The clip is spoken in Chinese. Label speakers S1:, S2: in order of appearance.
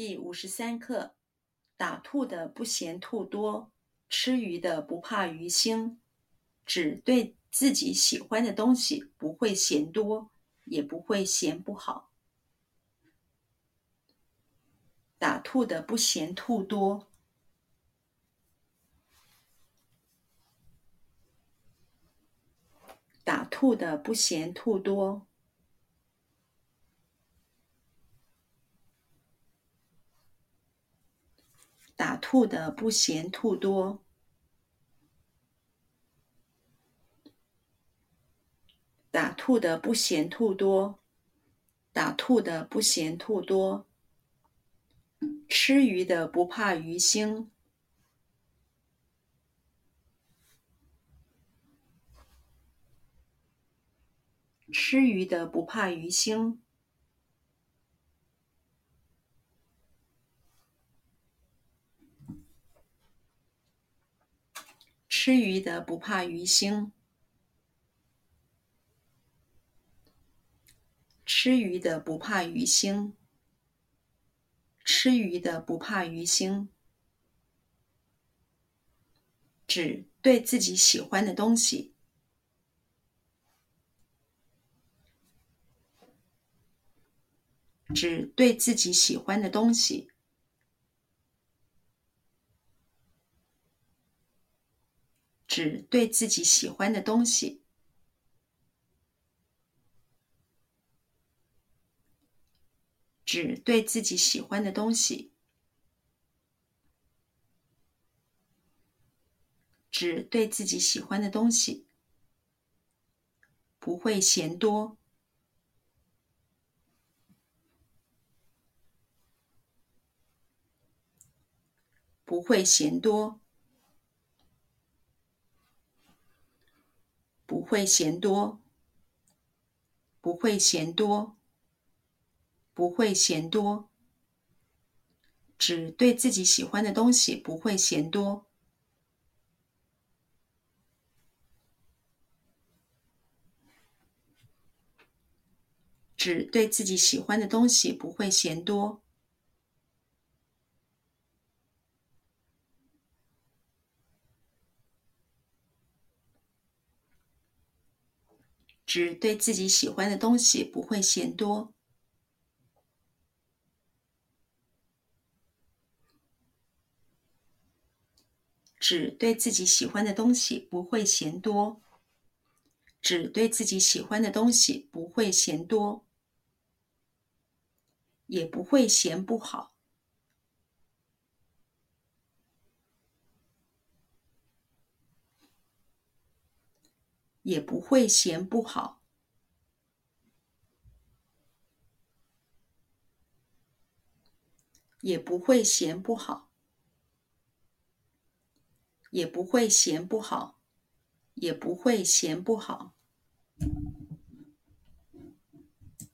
S1: 第五十三课：打兔的不嫌兔多，吃鱼的不怕鱼腥。只对自己喜欢的东西不会嫌多，也不会嫌不好。打兔的不嫌兔多。打兔的不嫌兔多。打兔的不嫌兔多。打兔的不嫌兔多。打兔的不嫌兔多。吃鱼的不怕鱼腥。吃鱼的不怕鱼腥。吃鱼的不怕鱼腥。吃鱼的不怕鱼腥。吃鱼的不怕鱼腥。指对自己喜欢的东西。指对自己喜欢的东西，只对自己喜欢的东西，只对自己喜欢的东西，只对自己喜欢的东西，不会嫌多。不会嫌多，不会嫌多，不会嫌多，不会嫌多，只对自己喜欢的东西不会嫌多，只对自己喜欢的东西不会嫌多。只对自己喜欢的东西不会嫌多，只对自己喜欢的东西不会嫌多，只对自己喜欢的东西不会嫌多，也不会嫌不好。也不会嫌不好，也不会嫌不好，也不会嫌不好，也不会嫌不好，